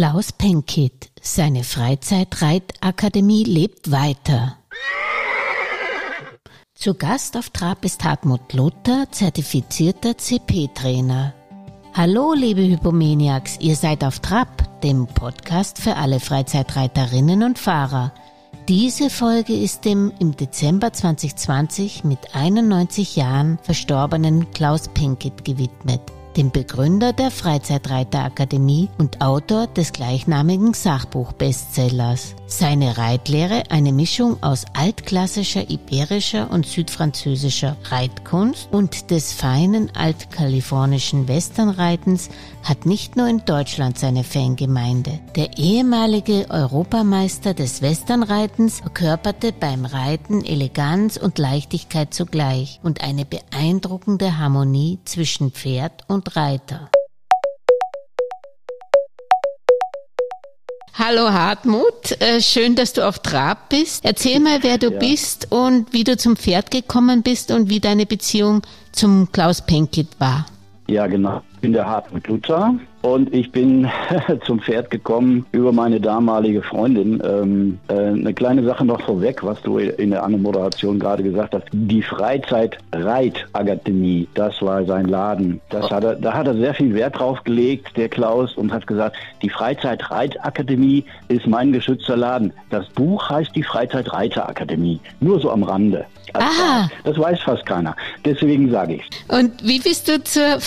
Klaus Penkit, seine Freizeitreitakademie lebt weiter. Zu Gast auf Trab ist Hartmut Luther, zertifizierter CP-Trainer. Hallo, liebe Hypomaniacs, ihr seid auf Trab, dem Podcast für alle Freizeitreiterinnen und Fahrer. Diese Folge ist dem im Dezember 2020 mit 91 Jahren verstorbenen Klaus Penkit gewidmet dem Begründer der Freizeitreiterakademie und Autor des gleichnamigen Sachbuch-Bestsellers. Seine Reitlehre, eine Mischung aus altklassischer iberischer und südfranzösischer Reitkunst und des feinen altkalifornischen Westernreitens, hat nicht nur in Deutschland seine Fangemeinde. Der ehemalige Europameister des Westernreitens verkörperte beim Reiten Eleganz und Leichtigkeit zugleich und eine beeindruckende Harmonie zwischen Pferd und Reiter. Hallo Hartmut, äh, schön, dass du auf Trab bist. Erzähl mal, wer du ja. bist und wie du zum Pferd gekommen bist und wie deine Beziehung zum Klaus Penkit war. Ja, genau. Ich bin der Hartmut Luther und ich bin zum Pferd gekommen über meine damalige Freundin. Ähm, äh, eine kleine Sache noch vorweg, was du in der Moderation gerade gesagt hast. Die Freizeit-Reitakademie, das war sein Laden. Das hat er, da hat er sehr viel Wert drauf gelegt, der Klaus, und hat gesagt, die Freizeit-Reitakademie ist mein geschützter Laden. Das Buch heißt die Freizeit-Reiterakademie. Nur so am Rande. Also, das weiß fast keiner. Deswegen sage ich Und wie bist du zur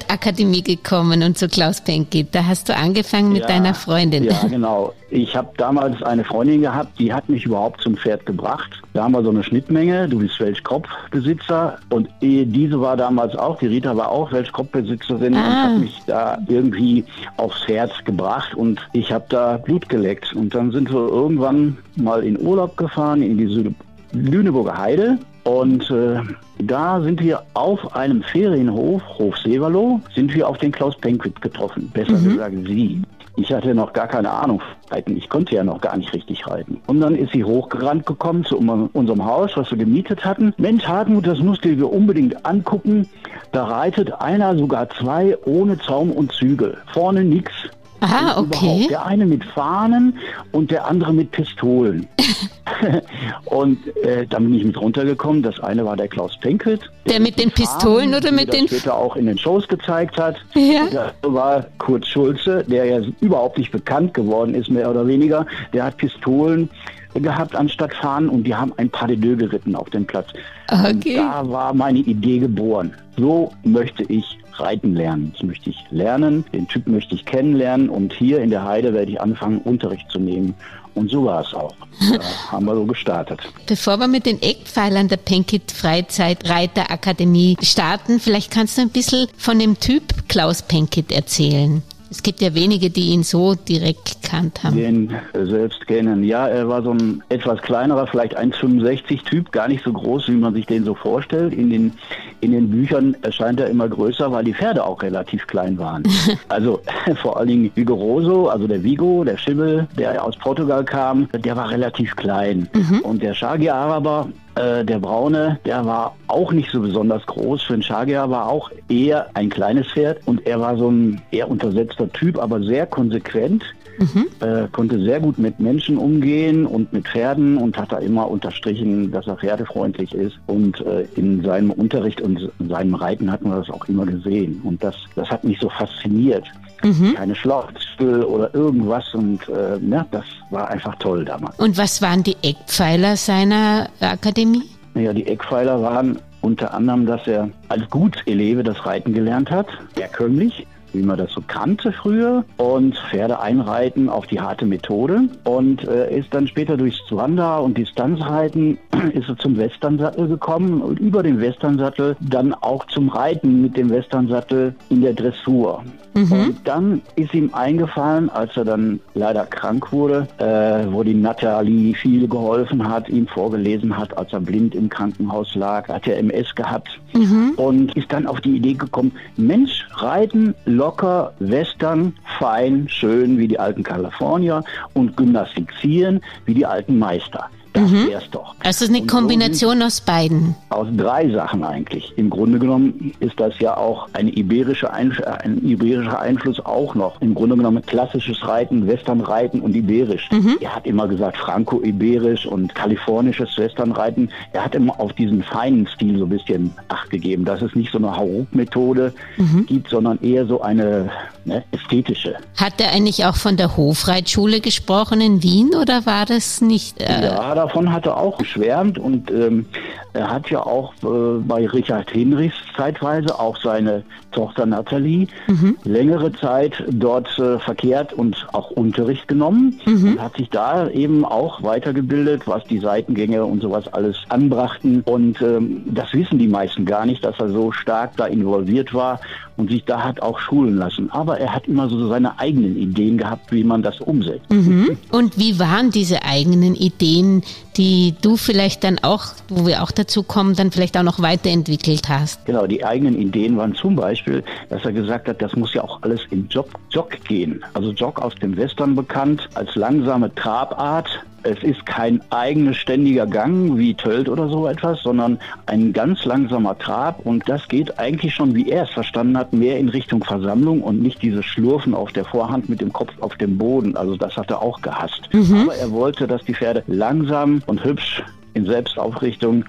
Freizeit-Reitakademie gekommen und zu Klaus Penkit. Da hast du angefangen mit ja, deiner Freundin. Ja, genau. Ich habe damals eine Freundin gehabt, die hat mich überhaupt zum Pferd gebracht. Da haben wir so eine Schnittmenge. Du bist Weltkopfbesitzer und diese war damals auch, die Rita war auch Weltkopfbesitzerin ah. und hat mich da irgendwie aufs Herz gebracht und ich habe da Blut geleckt. Und dann sind wir irgendwann mal in Urlaub gefahren in die Lüneburger Heide und äh, da sind wir auf einem Ferienhof, Hof Severloh, sind wir auf den Klaus Penquit getroffen. Besser mhm. gesagt, sie. Ich hatte noch gar keine Ahnung reiten. Ich konnte ja noch gar nicht richtig reiten. Und dann ist sie hochgerannt gekommen zu unserem Haus, was wir gemietet hatten. Mensch, Hartmut, das musst du dir unbedingt angucken. Da reitet einer, sogar zwei, ohne Zaum und Zügel. Vorne nichts, Aha, okay. Der eine mit Fahnen und der andere mit Pistolen. und äh, dann bin ich mit runtergekommen. Das eine war der Klaus Penkelt. Der, der mit den Pistolen oder mit den... Der später auch in den Shows gezeigt hat. Ja. Der war Kurt Schulze, der ja überhaupt nicht bekannt geworden ist, mehr oder weniger. Der hat Pistolen gehabt anstatt Fahnen und die haben ein Pas de deux geritten auf dem Platz. Okay. Da war meine Idee geboren. So möchte ich reiten lernen. Das möchte ich lernen, den Typ möchte ich kennenlernen und hier in der Heide werde ich anfangen, Unterricht zu nehmen. Und so war es auch. Da haben wir so gestartet. Bevor wir mit den Eckpfeilern der Penkit Freizeit Reiter Akademie starten, vielleicht kannst du ein bisschen von dem Typ Klaus Penkit erzählen. Es gibt ja wenige, die ihn so direkt gekannt haben. Den selbst kennen. Ja, er war so ein etwas kleinerer, vielleicht 1,65 Typ, gar nicht so groß, wie man sich den so vorstellt. In den, in den Büchern erscheint er immer größer, weil die Pferde auch relativ klein waren. also vor allen Dingen Vigoroso, also der Vigo, der Schimmel, der aus Portugal kam, der war relativ klein. Mhm. Und der Shagi Araber, äh, der Braune, der war auch nicht so besonders groß. Für einen Shagia war auch eher ein kleines Pferd und er war so ein eher untersetzter Typ, aber sehr konsequent. Mhm. Äh, konnte sehr gut mit Menschen umgehen und mit Pferden und hat da immer unterstrichen, dass er pferdefreundlich ist. Und äh, in seinem Unterricht und seinem Reiten hat man das auch immer gesehen. Und das, das hat mich so fasziniert. Mhm. Keine Schlauchstüll oder irgendwas und äh, ja, das war einfach toll damals. Und was waren die Eckpfeiler seiner Akademie? Ja, die Eckpfeiler waren unter anderem, dass er als Gutseleve das Reiten gelernt hat, herkömmlich, wie man das so kannte früher und Pferde einreiten auf die harte Methode und äh, ist dann später durchs Wander- und Distanzreiten ist er zum Westernsattel gekommen und über den Westernsattel dann auch zum Reiten mit dem Westernsattel in der Dressur. Mhm. Und dann ist ihm eingefallen, als er dann leider krank wurde, äh, wo die Nathalie viel geholfen hat, ihm vorgelesen hat, als er blind im Krankenhaus lag, hat er MS gehabt mhm. und ist dann auf die Idee gekommen, Mensch, reiten, locker, western, fein, schön wie die alten Kalifornier und gymnastizieren wie die alten Meister. Das mhm. wär's doch. Also eine Kombination aus beiden. Aus drei Sachen eigentlich. Im Grunde genommen ist das ja auch eine iberische Einf ein iberischer Einfluss auch noch. Im Grunde genommen klassisches Reiten, Westernreiten und iberisch. Mhm. Er hat immer gesagt franco-iberisch und kalifornisches Westernreiten. Er hat immer auf diesen feinen Stil so ein bisschen Acht gegeben, dass es nicht so eine Hauruck-Methode mhm. gibt, sondern eher so eine ne, ästhetische. Hat er eigentlich auch von der Hofreitschule gesprochen in Wien oder war das nicht? Äh ja, davon hat er auch geschwärmt und ähm, er hat ja auch äh, bei Richard Hinrichs zeitweise auch seine Tochter Nathalie mhm. längere Zeit dort äh, verkehrt und auch Unterricht genommen mhm. und hat sich da eben auch weitergebildet, was die Seitengänge und sowas alles anbrachten. Und ähm, das wissen die meisten gar nicht, dass er so stark da involviert war und sich da hat auch schulen lassen. Aber er hat immer so seine eigenen Ideen gehabt, wie man das umsetzt. Mhm. Und wie waren diese eigenen Ideen, die du vielleicht dann auch, wo wir auch dazu kommen, dann vielleicht auch noch weiterentwickelt hast? Genau, die eigenen Ideen waren zum Beispiel, dass er gesagt hat, das muss ja auch alles im Jog, Jog gehen. Also Jog aus dem Western bekannt als langsame Trabart es ist kein eigener ständiger Gang wie Tölt oder so etwas, sondern ein ganz langsamer Trab und das geht eigentlich schon, wie er es verstanden hat, mehr in Richtung Versammlung und nicht dieses Schlurfen auf der Vorhand mit dem Kopf auf dem Boden. Also das hat er auch gehasst. Mhm. Aber er wollte, dass die Pferde langsam und hübsch in Selbstaufrichtung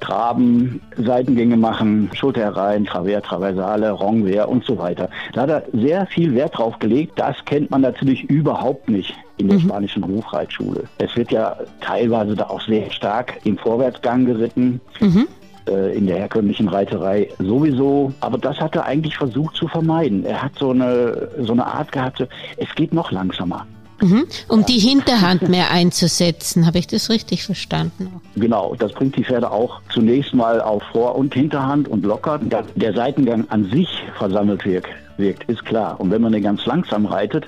Traben, Seitengänge machen, Schulter herein, Travers, Traversale, Rongwehr und so weiter. Da hat er sehr viel Wert drauf gelegt. Das kennt man natürlich überhaupt nicht in der mhm. spanischen Hofreitschule. Es wird ja teilweise da auch sehr stark im Vorwärtsgang geritten. Mhm äh, in der herkömmlichen Reiterei sowieso. Aber das hat er eigentlich versucht zu vermeiden. Er hat so eine, so eine Art gehabt, es geht noch langsamer. Mhm. Um die Hinterhand mehr einzusetzen, habe ich das richtig verstanden? Genau, das bringt die Pferde auch zunächst mal auf Vor- und Hinterhand und lockert. Der Seitengang an sich versammelt wirkt, wirkt, ist klar. Und wenn man den ganz langsam reitet,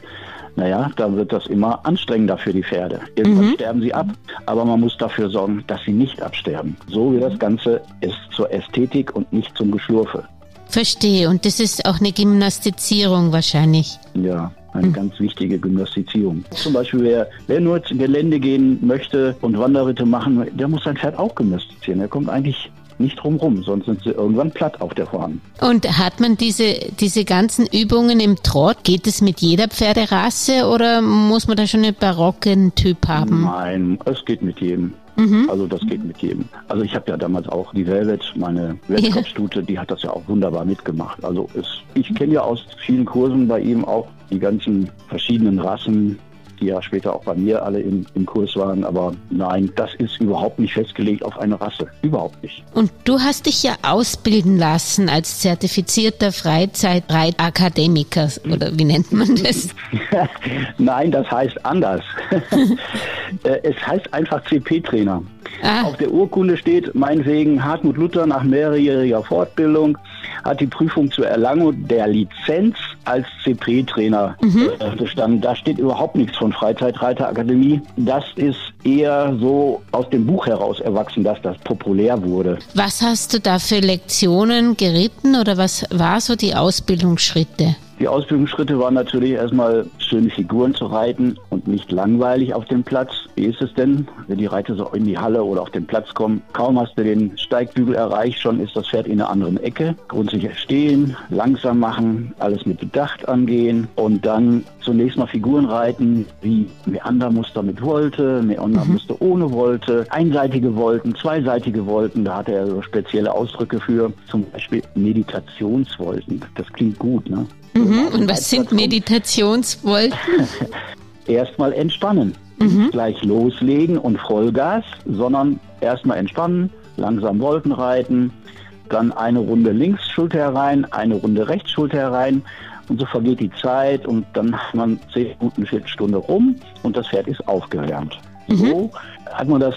naja, dann wird das immer anstrengender für die Pferde. Irgendwann mhm. sterben sie ab, aber man muss dafür sorgen, dass sie nicht absterben. So wie das Ganze ist zur Ästhetik und nicht zum Geschlurfe. Verstehe. Und das ist auch eine Gymnastizierung wahrscheinlich. Ja, eine mhm. ganz wichtige Gymnastizierung. Zum Beispiel, wer, wer nur ins Gelände gehen möchte und Wanderritte machen, der muss sein Pferd auch gymnastizieren. Der kommt eigentlich nicht drumrum, sonst sind sie irgendwann platt auf der Vorhand. Und hat man diese, diese ganzen Übungen im Trott, geht es mit jeder Pferderasse oder muss man da schon einen barocken Typ haben? Nein, es geht mit jedem. Mhm. Also das geht mit jedem. Also ich habe ja damals auch die Velvet, meine Weltkopfstute, die hat das ja auch wunderbar mitgemacht. Also es, ich kenne ja aus vielen Kursen bei ihm auch die ganzen verschiedenen Rassen, die ja später auch bei mir alle im, im Kurs waren. Aber nein, das ist überhaupt nicht festgelegt auf eine Rasse. Überhaupt nicht. Und du hast dich ja ausbilden lassen als zertifizierter Freizeitreitakademiker. Oder wie nennt man das? nein, das heißt anders. Äh, es heißt einfach CP-Trainer. Ah. Auf der Urkunde steht meinetwegen Hartmut Luther nach mehrjähriger Fortbildung hat die Prüfung zur Erlangung der Lizenz als CP-Trainer mhm. äh, bestanden. Da steht überhaupt nichts von Freizeitreiterakademie. Das ist eher so aus dem Buch heraus erwachsen, dass das populär wurde. Was hast du da für Lektionen geritten oder was war so die Ausbildungsschritte? Die Ausbildungsschritte waren natürlich erstmal schöne Figuren zu reiten und nicht langweilig auf dem Platz. Wie ist es denn, wenn die Reiter so in die Halle oder auf den Platz kommen? Kaum hast du den Steigbügel erreicht, schon ist das Pferd in einer anderen Ecke. Grundsätzlich stehen, langsam machen, alles mit Bedacht angehen und dann zunächst mal Figuren reiten, wie Meandermuster mit Wolte, Meandermuster mhm. ohne Wolte, einseitige Wolten, zweiseitige Wolten, da hat er so spezielle Ausdrücke für, zum Beispiel Meditationswolten. Das klingt gut, ne? Mhm. Und was sind Meditationswolken? erstmal entspannen. Mhm. Nicht gleich loslegen und Vollgas, sondern erstmal entspannen, langsam Wolken reiten, dann eine Runde links Schulter herein, eine Runde rechts Schulter herein und so vergeht die Zeit und dann hat man zehn Minuten, Viertelstunde rum und das Pferd ist aufgewärmt. Mhm. So hat man das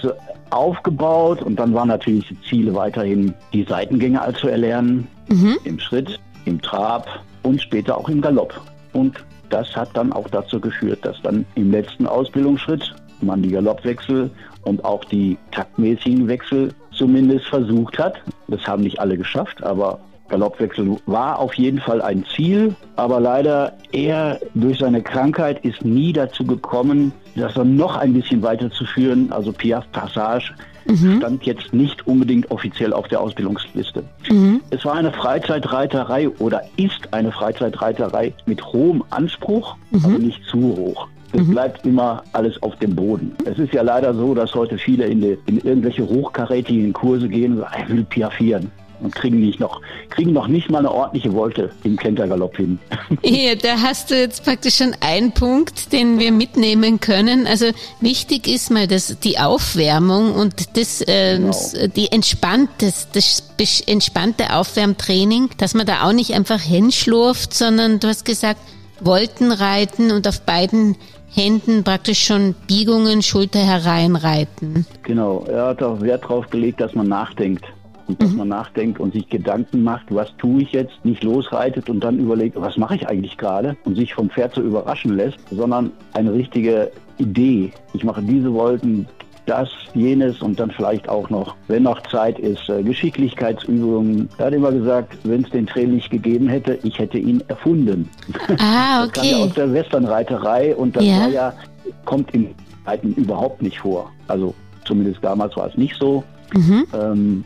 aufgebaut und dann waren natürlich die Ziele weiterhin, die Seitengänge zu erlernen, mhm. im Schritt, im Trab und später auch im Galopp. Und das hat dann auch dazu geführt, dass dann im letzten Ausbildungsschritt man die Galoppwechsel und auch die taktmäßigen Wechsel zumindest versucht hat. Das haben nicht alle geschafft, aber Galoppwechsel war auf jeden Fall ein Ziel, aber leider er durch seine Krankheit ist nie dazu gekommen, das dann noch ein bisschen weiterzuführen. Also Piaf Passage mhm. stand jetzt nicht unbedingt offiziell auf der Ausbildungsliste. Mhm. Es war eine Freizeitreiterei oder ist eine Freizeitreiterei mit hohem Anspruch, mhm. aber nicht zu hoch. Es mhm. bleibt immer alles auf dem Boden. Es ist ja leider so, dass heute viele in, die, in irgendwelche hochkarätigen Kurse gehen und sagen, ich will piafieren und kriegen nicht noch, kriegen noch nicht mal eine ordentliche Wolte im Klettergalopp hin. Ja, da hast du jetzt praktisch schon einen Punkt, den wir mitnehmen können. Also wichtig ist mal das, die Aufwärmung und das, äh, genau. die entspannte, das entspannte Aufwärmtraining, dass man da auch nicht einfach hinschlurft, sondern du hast gesagt, Woltenreiten und auf beiden Händen praktisch schon Biegungen, Schulter hereinreiten. Genau, er hat auch Wert darauf gelegt, dass man nachdenkt. Und dass mhm. man nachdenkt und sich Gedanken macht, was tue ich jetzt, nicht losreitet und dann überlegt, was mache ich eigentlich gerade und sich vom Pferd so überraschen lässt, sondern eine richtige Idee. Ich mache diese Wolken, das, jenes und dann vielleicht auch noch, wenn noch Zeit ist, äh, Geschicklichkeitsübungen. Er hat immer gesagt, wenn es den Trail nicht gegeben hätte, ich hätte ihn erfunden. Ah, okay. das kam ja aus der Westernreiterei und das ja. war ja, kommt im Reiten überhaupt nicht vor. Also zumindest damals war es nicht so. Mhm. Ähm,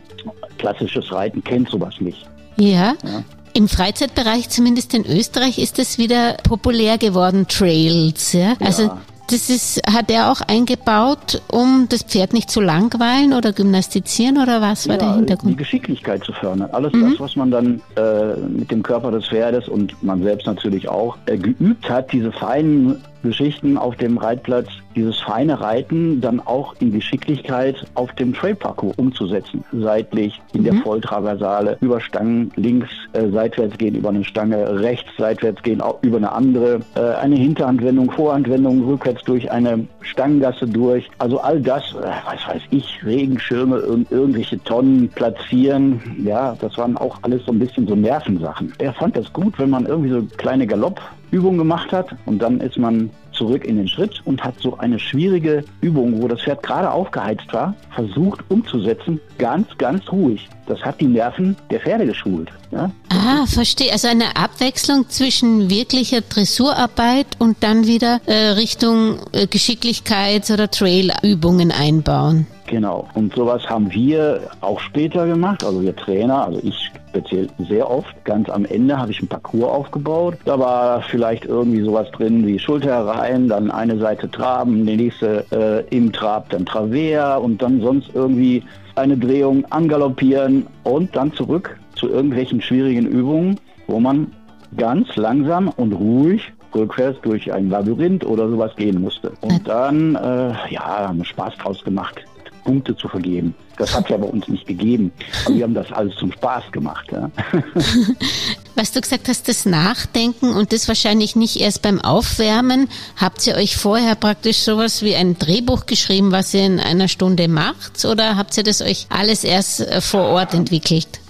klassisches Reiten kennt sowas nicht. Ja. ja. Im Freizeitbereich, zumindest in Österreich, ist es wieder populär geworden, Trails. Ja? Also ja. Das ist, hat er auch eingebaut, um das Pferd nicht zu langweilen oder gymnastizieren oder was war ja, der Hintergrund? Die Geschicklichkeit zu fördern. Alles mhm. das, was man dann äh, mit dem Körper des Pferdes und man selbst natürlich auch äh, geübt hat, diese feinen Geschichten auf dem Reitplatz, dieses feine Reiten dann auch in Geschicklichkeit auf dem Trailparcours umzusetzen. Seitlich, in mhm. der Volltraversale, über Stangen, links äh, seitwärts gehen über eine Stange, rechts seitwärts gehen auch über eine andere, äh, eine Hinterhandwendung, Vorhandwendung, rückwärts durch eine Stangengasse durch. Also all das, äh, was weiß ich, Regenschirme und irgendwelche Tonnen platzieren, ja, das waren auch alles so ein bisschen so Nervensachen. Er fand das gut, wenn man irgendwie so kleine Galopp Übung gemacht hat und dann ist man zurück in den Schritt und hat so eine schwierige Übung, wo das Pferd gerade aufgeheizt war, versucht umzusetzen, ganz, ganz ruhig. Das hat die Nerven der Pferde geschult. Ja? Ah, verstehe. Also eine Abwechslung zwischen wirklicher Dressurarbeit und dann wieder äh, Richtung äh, Geschicklichkeits- oder Trailübungen einbauen. Genau. Und sowas haben wir auch später gemacht. Also wir Trainer, also ich speziell sehr oft. Ganz am Ende habe ich ein Parcours aufgebaut. Da war vielleicht irgendwie sowas drin wie Schulter herein, dann eine Seite Traben, die nächste äh, im Trab dann Travers und dann sonst irgendwie eine Drehung angaloppieren und dann zurück zu irgendwelchen schwierigen Übungen, wo man ganz langsam und ruhig rückwärts durch ein Labyrinth oder sowas gehen musste. Und dann, äh, ja, haben wir Spaß draus gemacht. Punkte zu vergeben. Das hat ja bei uns nicht gegeben. Aber wir haben das alles zum Spaß gemacht. Ja. Was du gesagt hast, das Nachdenken und das wahrscheinlich nicht erst beim Aufwärmen. Habt ihr euch vorher praktisch sowas wie ein Drehbuch geschrieben, was ihr in einer Stunde macht? Oder habt ihr das euch alles erst äh, vor Ort entwickelt?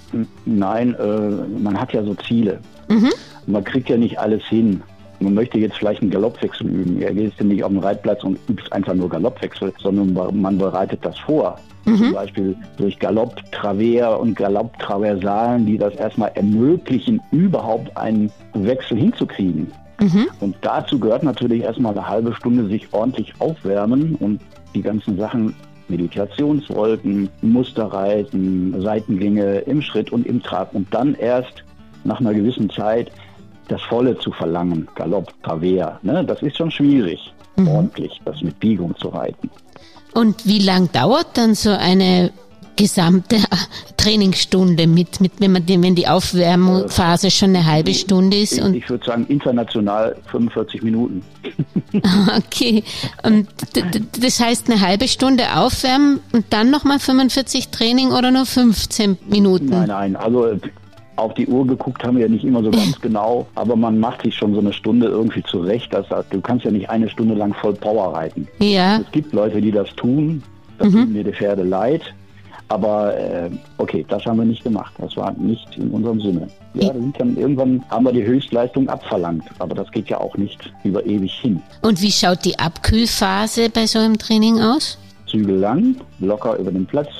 Nein, äh, man hat ja so Ziele. Mhm. Man kriegt ja nicht alles hin man möchte jetzt vielleicht einen Galoppwechsel üben. Er geht nicht auf den Reitplatz und übt einfach nur Galoppwechsel, sondern man bereitet das vor. Mhm. Zum Beispiel durch Galopp, Travers und Galopp, Traversalen, die das erstmal ermöglichen, überhaupt einen Wechsel hinzukriegen. Mhm. Und dazu gehört natürlich erstmal eine halbe Stunde sich ordentlich aufwärmen und die ganzen Sachen Meditationswolken, Musterreiten, Seitengänge im Schritt und im Trab und dann erst nach einer gewissen Zeit das Volle zu verlangen, Galopp, Travers, ne, das ist schon schwierig, mhm. ordentlich das mit Biegung zu reiten. Und wie lang dauert dann so eine gesamte Trainingsstunde mit, mit wenn, man, wenn die Aufwärmphase schon eine halbe Stunde ist? Und ich würde sagen, international 45 Minuten. Okay. Und das heißt eine halbe Stunde aufwärmen und dann nochmal 45 Training oder nur 15 Minuten? Nein, nein. Also auf die Uhr geguckt haben wir ja nicht immer so ganz genau, aber man macht sich schon so eine Stunde irgendwie zurecht. Dass, du kannst ja nicht eine Stunde lang voll Power reiten. Ja. Es gibt Leute, die das tun. Das mhm. tut mir die Pferde leid. Aber äh, okay, das haben wir nicht gemacht. Das war nicht in unserem Sinne. Ja, dann irgendwann haben wir die Höchstleistung abverlangt. Aber das geht ja auch nicht über ewig hin. Und wie schaut die Abkühlphase bei so einem Training aus? Zügel lang, locker über den Platz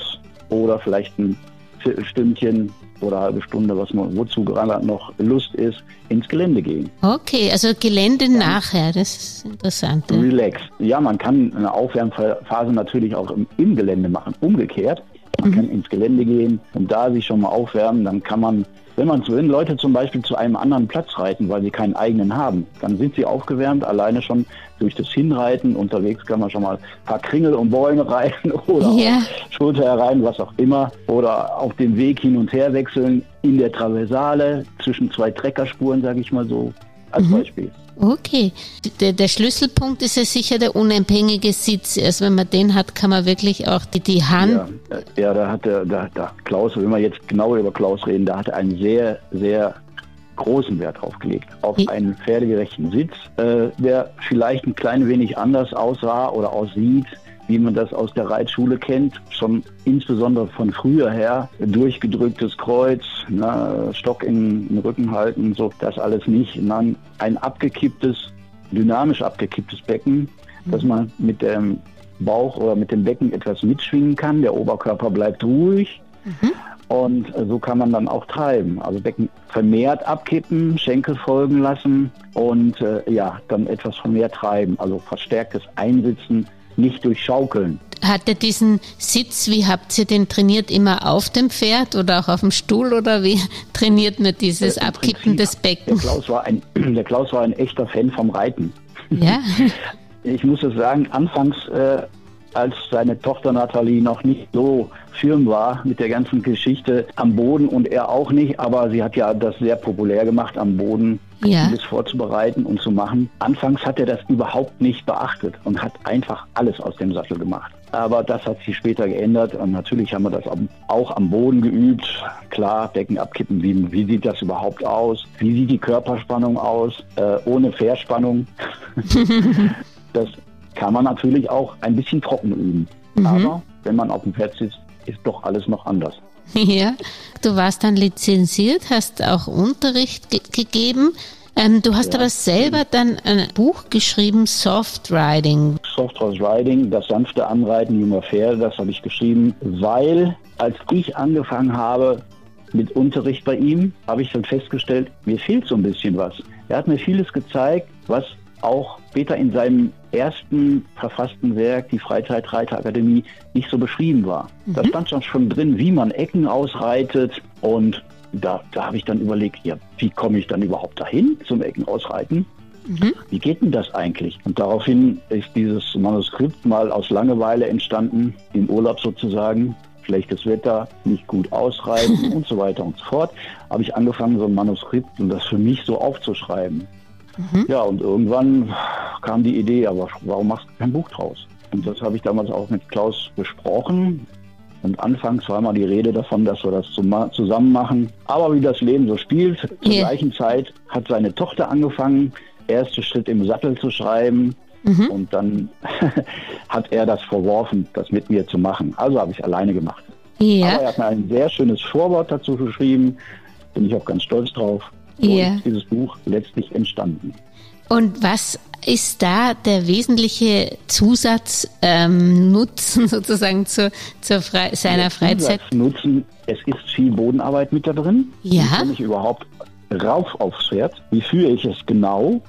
oder vielleicht ein Viertelstündchen oder eine halbe Stunde, was man, wozu gerade noch Lust ist, ins Gelände gehen. Okay, also Gelände ja. nachher, das ist interessant. Ja. Relax. Ja, man kann eine Aufwärmphase natürlich auch im, im Gelände machen. Umgekehrt, man mhm. kann ins Gelände gehen und da sich schon mal aufwärmen, dann kann man wenn man wenn Leute zum Beispiel zu einem anderen Platz reiten, weil sie keinen eigenen haben, dann sind sie aufgewärmt, alleine schon durch das Hinreiten. Unterwegs kann man schon mal ein paar Kringel und Bäume reiten oder yeah. Schulter herein, was auch immer. Oder auf dem Weg hin und her wechseln in der Traversale zwischen zwei Treckerspuren, sage ich mal so, als mhm. Beispiel. Okay. Der, der, Schlüsselpunkt ist ja sicher der unabhängige Sitz. Erst wenn man den hat, kann man wirklich auch die, die Hand. Ja, ja da hat der, da, da Klaus, wenn wir jetzt genau über Klaus reden, da hat er einen sehr, sehr großen Wert drauf gelegt. Auf einen pferdegerechten Sitz, äh, der vielleicht ein klein wenig anders aussah oder aussieht wie man das aus der Reitschule kennt, schon insbesondere von früher her, durchgedrücktes Kreuz, na, Stock in den Rücken halten, so das alles nicht. Nein, ein abgekipptes, dynamisch abgekipptes Becken, mhm. dass man mit dem Bauch oder mit dem Becken etwas mitschwingen kann. Der Oberkörper bleibt ruhig. Mhm. Und so kann man dann auch treiben. Also Becken vermehrt abkippen, Schenkel folgen lassen und äh, ja, dann etwas vermehrt treiben. Also verstärktes Einsitzen nicht durch Schaukeln. Hat er diesen Sitz, wie habt ihr den trainiert, immer auf dem Pferd oder auch auf dem Stuhl oder wie trainiert man dieses ja, Abkippen des Beckens? Der Klaus, war ein, der Klaus war ein echter Fan vom Reiten. Ja. Ich muss es sagen, anfangs, äh, als seine Tochter Nathalie noch nicht so firm war mit der ganzen Geschichte am Boden und er auch nicht, aber sie hat ja das sehr populär gemacht, am Boden ja. vieles vorzubereiten und zu machen. Anfangs hat er das überhaupt nicht beachtet und hat einfach alles aus dem Sattel gemacht. Aber das hat sich später geändert und natürlich haben wir das auch am Boden geübt. Klar, Decken abkippen, wie, wie sieht das überhaupt aus? Wie sieht die Körperspannung aus? Äh, ohne Verspannung. das kann man natürlich auch ein bisschen trocken üben. Mhm. Aber wenn man auf dem Pferd sitzt, ist doch alles noch anders. Ja, du warst dann lizenziert, hast auch Unterricht ge gegeben. Ähm, du hast ja. aber selber dann ein Buch geschrieben, Soft Riding. Soft Horse Riding, das sanfte Anreiten junger Pferde, das habe ich geschrieben, weil als ich angefangen habe mit Unterricht bei ihm, habe ich dann festgestellt, mir fehlt so ein bisschen was. Er hat mir vieles gezeigt, was auch später in seinem ersten verfassten Werk, die Freizeitreiterakademie, nicht so beschrieben war. Mhm. Da stand schon drin, wie man Ecken ausreitet und da, da habe ich dann überlegt, ja, wie komme ich dann überhaupt dahin zum Ecken ausreiten? Mhm. Wie geht denn das eigentlich? Und daraufhin ist dieses Manuskript mal aus Langeweile entstanden, im Urlaub sozusagen. Schlechtes Wetter, nicht gut ausreiten und so weiter und so fort. Habe ich angefangen, so ein Manuskript und das für mich so aufzuschreiben. Mhm. Ja, und irgendwann kam die Idee, aber warum machst du kein Buch draus? Und das habe ich damals auch mit Klaus besprochen. Und anfangs war mal die Rede davon, dass wir das zusammen machen. Aber wie das Leben so spielt, zur yeah. gleichen Zeit hat seine Tochter angefangen, erste Schritt im Sattel zu schreiben. Mhm. Und dann hat er das verworfen, das mit mir zu machen. Also habe ich alleine gemacht. Ja. Aber er hat mir ein sehr schönes Vorwort dazu geschrieben. Bin ich auch ganz stolz drauf. Ja. ist dieses Buch letztlich entstanden. Und was ist da der wesentliche Zusatznutzen ähm, sozusagen zu, zur Fre seiner der Freizeit? Nutzen, es ist viel Bodenarbeit mit da drin. Ja. Wie komme ich überhaupt rauf aufs Pferd? Wie führe ich es genau?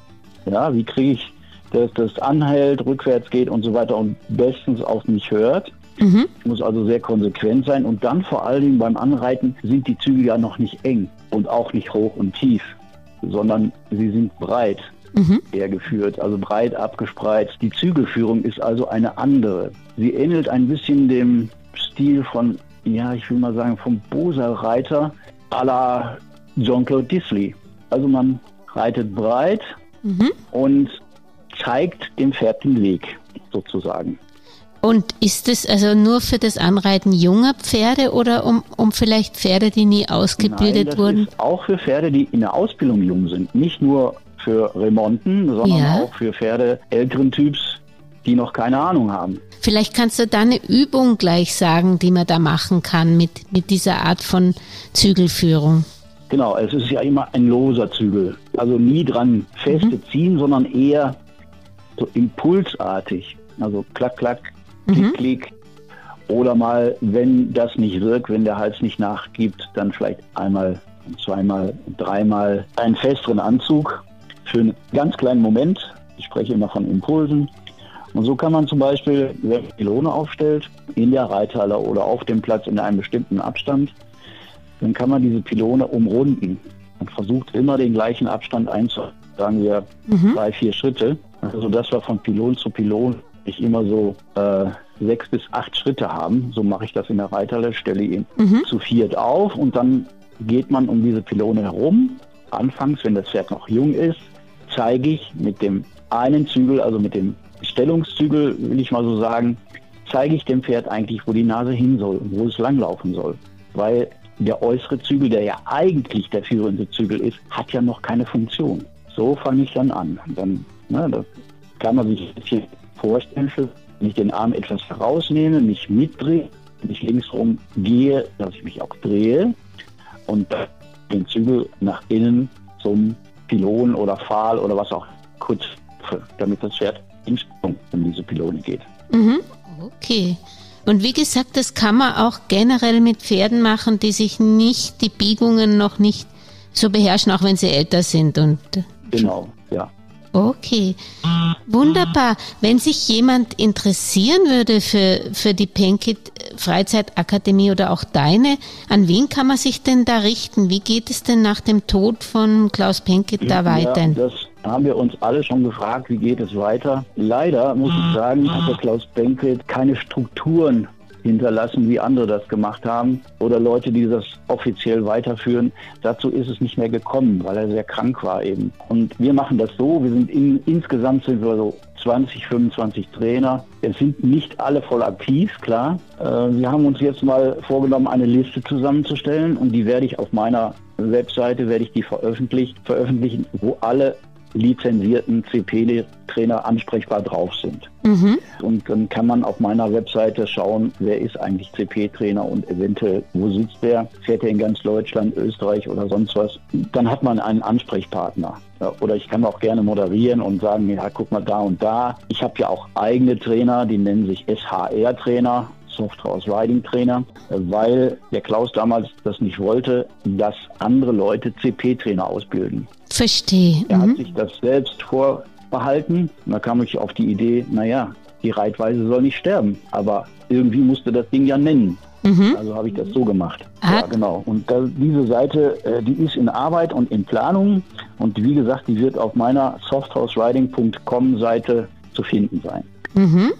Ja, wie kriege ich, dass das anhält, rückwärts geht und so weiter und bestens auf mich hört? Mhm. Ich muss also sehr konsequent sein und dann vor allen Dingen beim Anreiten sind die Züge ja noch nicht eng und auch nicht hoch und tief, sondern sie sind breit mhm. hergeführt, also breit abgespreizt. Die Zügelführung ist also eine andere. Sie ähnelt ein bisschen dem Stil von, ja, ich will mal sagen, vom Bosa-Reiter à la Jean-Claude Disley. Also man reitet breit mhm. und zeigt dem Pferd den Weg sozusagen. Und ist es also nur für das Anreiten junger Pferde oder um, um vielleicht Pferde, die nie ausgebildet Nein, das wurden? Ist auch für Pferde, die in der Ausbildung jung sind. Nicht nur für Remonten, sondern ja. auch für Pferde älteren Typs, die noch keine Ahnung haben. Vielleicht kannst du da eine Übung gleich sagen, die man da machen kann mit, mit dieser Art von Zügelführung. Genau, es ist ja immer ein loser Zügel. Also nie dran feste mhm. ziehen, sondern eher so impulsartig. Also klack, klack, Klick, mhm. Klick. Oder mal, wenn das nicht wirkt, wenn der Hals nicht nachgibt, dann vielleicht einmal, zweimal, dreimal einen festeren Anzug für einen ganz kleinen Moment. Ich spreche immer von Impulsen. Und so kann man zum Beispiel, wenn man Pylone aufstellt, in der Reithalle oder auf dem Platz in einem bestimmten Abstand, dann kann man diese Pylone umrunden. Man versucht immer den gleichen Abstand einzuhalten, sagen wir mhm. drei, vier Schritte. Also dass wir von Pylon zu Pylon nicht immer so äh, sechs bis acht Schritte haben. So mache ich das in der Reiterle, stelle ihn mhm. zu viert auf und dann geht man um diese Pylone herum. Anfangs, wenn das Pferd noch jung ist, zeige ich mit dem einen Zügel, also mit dem Stellungszügel, will ich mal so sagen, zeige ich dem Pferd eigentlich, wo die Nase hin soll und wo es langlaufen soll. Weil der äußere Zügel, der ja eigentlich der führende Zügel ist, hat ja noch keine Funktion. So fange ich dann an. Dann, ne, kann man sich jetzt hier vorstellen, wenn ich den Arm etwas herausnehme, mich mitdrehe, wenn ich linksrum gehe, dass ich mich auch drehe und den Zügel nach innen zum Pylon oder Pfahl oder was auch kurz, damit das Pferd in Sprung um diese Pylone geht. Mhm. Okay. Und wie gesagt, das kann man auch generell mit Pferden machen, die sich nicht, die Biegungen noch nicht so beherrschen, auch wenn sie älter sind. Und genau. Okay, wunderbar. Wenn sich jemand interessieren würde für, für die Penkit Freizeitakademie oder auch deine, an wen kann man sich denn da richten? Wie geht es denn nach dem Tod von Klaus Penkit da weiter? Ja, das haben wir uns alle schon gefragt, wie geht es weiter. Leider muss ich sagen, hat der Klaus Penkit keine Strukturen hinterlassen, wie andere das gemacht haben oder Leute, die das offiziell weiterführen. Dazu ist es nicht mehr gekommen, weil er sehr krank war eben. Und wir machen das so, wir sind in, insgesamt sind wir so 20, 25 Trainer. Es sind nicht alle voll aktiv, klar. Äh, wir haben uns jetzt mal vorgenommen, eine Liste zusammenzustellen und die werde ich auf meiner Webseite werde ich die veröffentlichen, veröffentlichen, wo alle lizenzierten CP-Trainer ansprechbar drauf sind. Mhm. Und dann kann man auf meiner Webseite schauen, wer ist eigentlich CP-Trainer und eventuell, wo sitzt der? Fährt er in ganz Deutschland, Österreich oder sonst was? Dann hat man einen Ansprechpartner. Oder ich kann auch gerne moderieren und sagen, ja, guck mal da und da. Ich habe ja auch eigene Trainer, die nennen sich SHR-Trainer. Soft Horse Riding Trainer, weil der Klaus damals das nicht wollte, dass andere Leute CP-Trainer ausbilden. Verstehe. Er mhm. hat sich das selbst vorbehalten. Und da kam ich auf die Idee, naja, die Reitweise soll nicht sterben, aber irgendwie musste das Ding ja nennen. Mhm. Also habe ich das so gemacht. Ah. Ja, genau. Und da, diese Seite, äh, die ist in Arbeit und in Planung. Und wie gesagt, die wird auf meiner softhouseriding.com Seite zu finden sein. Mhm.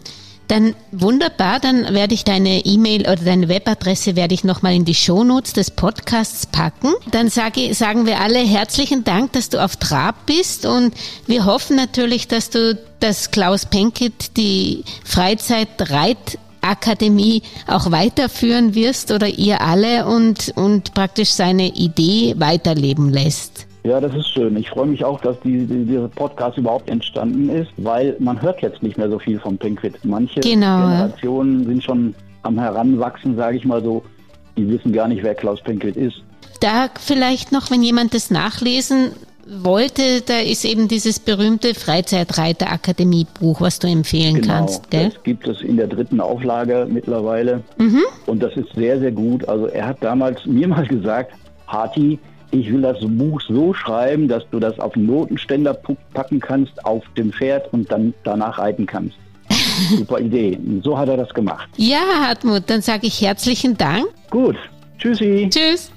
Dann wunderbar, dann werde ich deine E-Mail oder deine Webadresse werde ich nochmal in die Shownotes des Podcasts packen. Dann sage, sagen wir alle herzlichen Dank, dass du auf Trab bist und wir hoffen natürlich, dass du das Klaus Penkit die Freizeit-Reitakademie auch weiterführen wirst oder ihr alle und, und praktisch seine Idee weiterleben lässt. Ja, das ist schön. Ich freue mich auch, dass die, die, dieser Podcast überhaupt entstanden ist, weil man hört jetzt nicht mehr so viel von Pinkwit. Manche genau, Generationen sind schon am Heranwachsen, sage ich mal so. Die wissen gar nicht, wer Klaus Pinkwit ist. Da vielleicht noch, wenn jemand das nachlesen wollte, da ist eben dieses berühmte Freizeitreiter-Akademie-Buch, was du empfehlen genau, kannst. Gell? Das gibt es in der dritten Auflage mittlerweile. Mhm. Und das ist sehr, sehr gut. Also er hat damals mir mal gesagt, Harti, ich will das Buch so schreiben, dass du das auf den Notenständer packen kannst, auf dem Pferd und dann danach reiten kannst. Super Idee. So hat er das gemacht. Ja, Hartmut, dann sage ich herzlichen Dank. Gut. Tschüssi. Tschüss.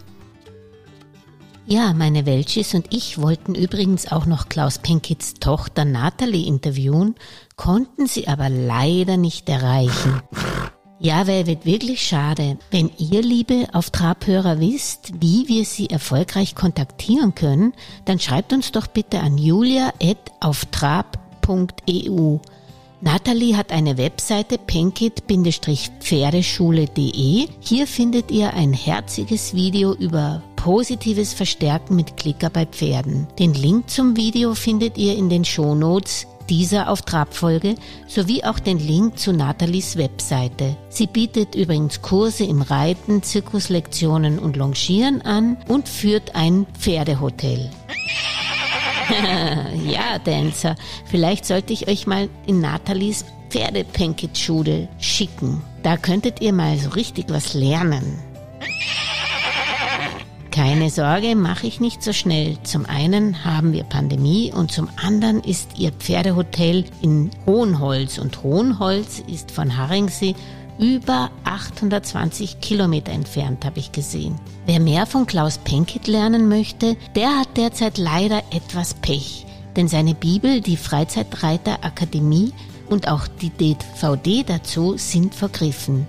Ja, meine Welchis und ich wollten übrigens auch noch Klaus Penkits Tochter Natalie interviewen, konnten sie aber leider nicht erreichen. Ja, wäre wirklich schade. Wenn ihr, liebe Auftrabhörer, wisst, wie wir sie erfolgreich kontaktieren können, dann schreibt uns doch bitte an julia.auftrab.eu. Natalie hat eine Webseite penkit-pferdeschule.de. Hier findet ihr ein herziges Video über positives Verstärken mit Klicker bei Pferden. Den Link zum Video findet ihr in den Shownotes dieser auf Trabfolge sowie auch den Link zu Nathalies Webseite. Sie bietet übrigens Kurse im Reiten, Zirkuslektionen und Longieren an und führt ein Pferdehotel. ja, Dancer, vielleicht sollte ich euch mal in Nathalies Pferdepenkit-Schule schicken. Da könntet ihr mal so richtig was lernen. Keine Sorge, mache ich nicht so schnell. Zum einen haben wir Pandemie und zum anderen ist ihr Pferdehotel in Hohenholz und Hohenholz ist von Haringsee über 820 Kilometer entfernt, habe ich gesehen. Wer mehr von Klaus Penkit lernen möchte, der hat derzeit leider etwas Pech. Denn seine Bibel, die Freizeitreiter Akademie und auch die DVD dazu sind vergriffen.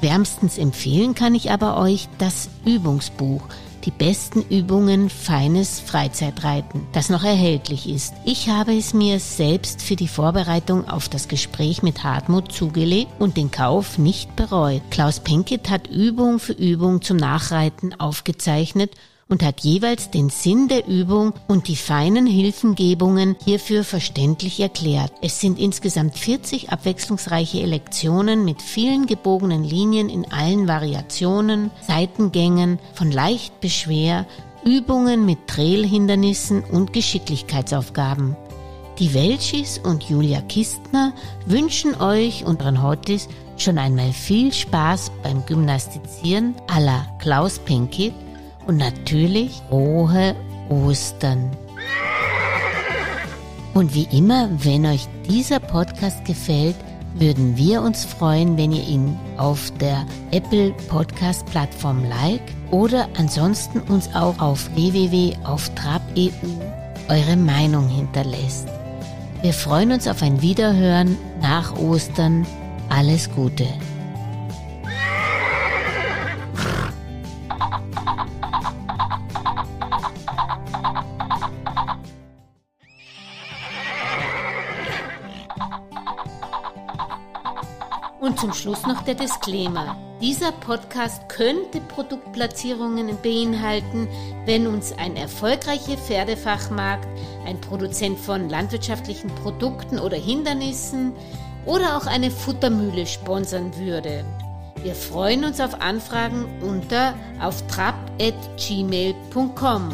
Wärmstens empfehlen kann ich aber euch das Übungsbuch die besten Übungen feines Freizeitreiten, das noch erhältlich ist. Ich habe es mir selbst für die Vorbereitung auf das Gespräch mit Hartmut zugelegt und den Kauf nicht bereut. Klaus Penkett hat Übung für Übung zum Nachreiten aufgezeichnet und hat jeweils den Sinn der Übung und die feinen Hilfengebungen hierfür verständlich erklärt. Es sind insgesamt 40 abwechslungsreiche Lektionen mit vielen gebogenen Linien in allen Variationen, Seitengängen, von leicht bis schwer, Übungen mit Trailhindernissen und Geschicklichkeitsaufgaben. Die Welchis und Julia Kistner wünschen euch und unseren Hottis schon einmal viel Spaß beim Gymnastizieren la Klaus Pinkett und natürlich frohe Ostern. Und wie immer, wenn euch dieser Podcast gefällt, würden wir uns freuen, wenn ihr ihn auf der Apple Podcast Plattform like oder ansonsten uns auch auf www.auftrab.eu eure Meinung hinterlässt. Wir freuen uns auf ein Wiederhören nach Ostern. Alles Gute. Der Disclaimer. Dieser Podcast könnte Produktplatzierungen beinhalten, wenn uns ein erfolgreicher Pferdefachmarkt, ein Produzent von landwirtschaftlichen Produkten oder Hindernissen oder auch eine Futtermühle sponsern würde. Wir freuen uns auf Anfragen unter auf trap.gmail.com.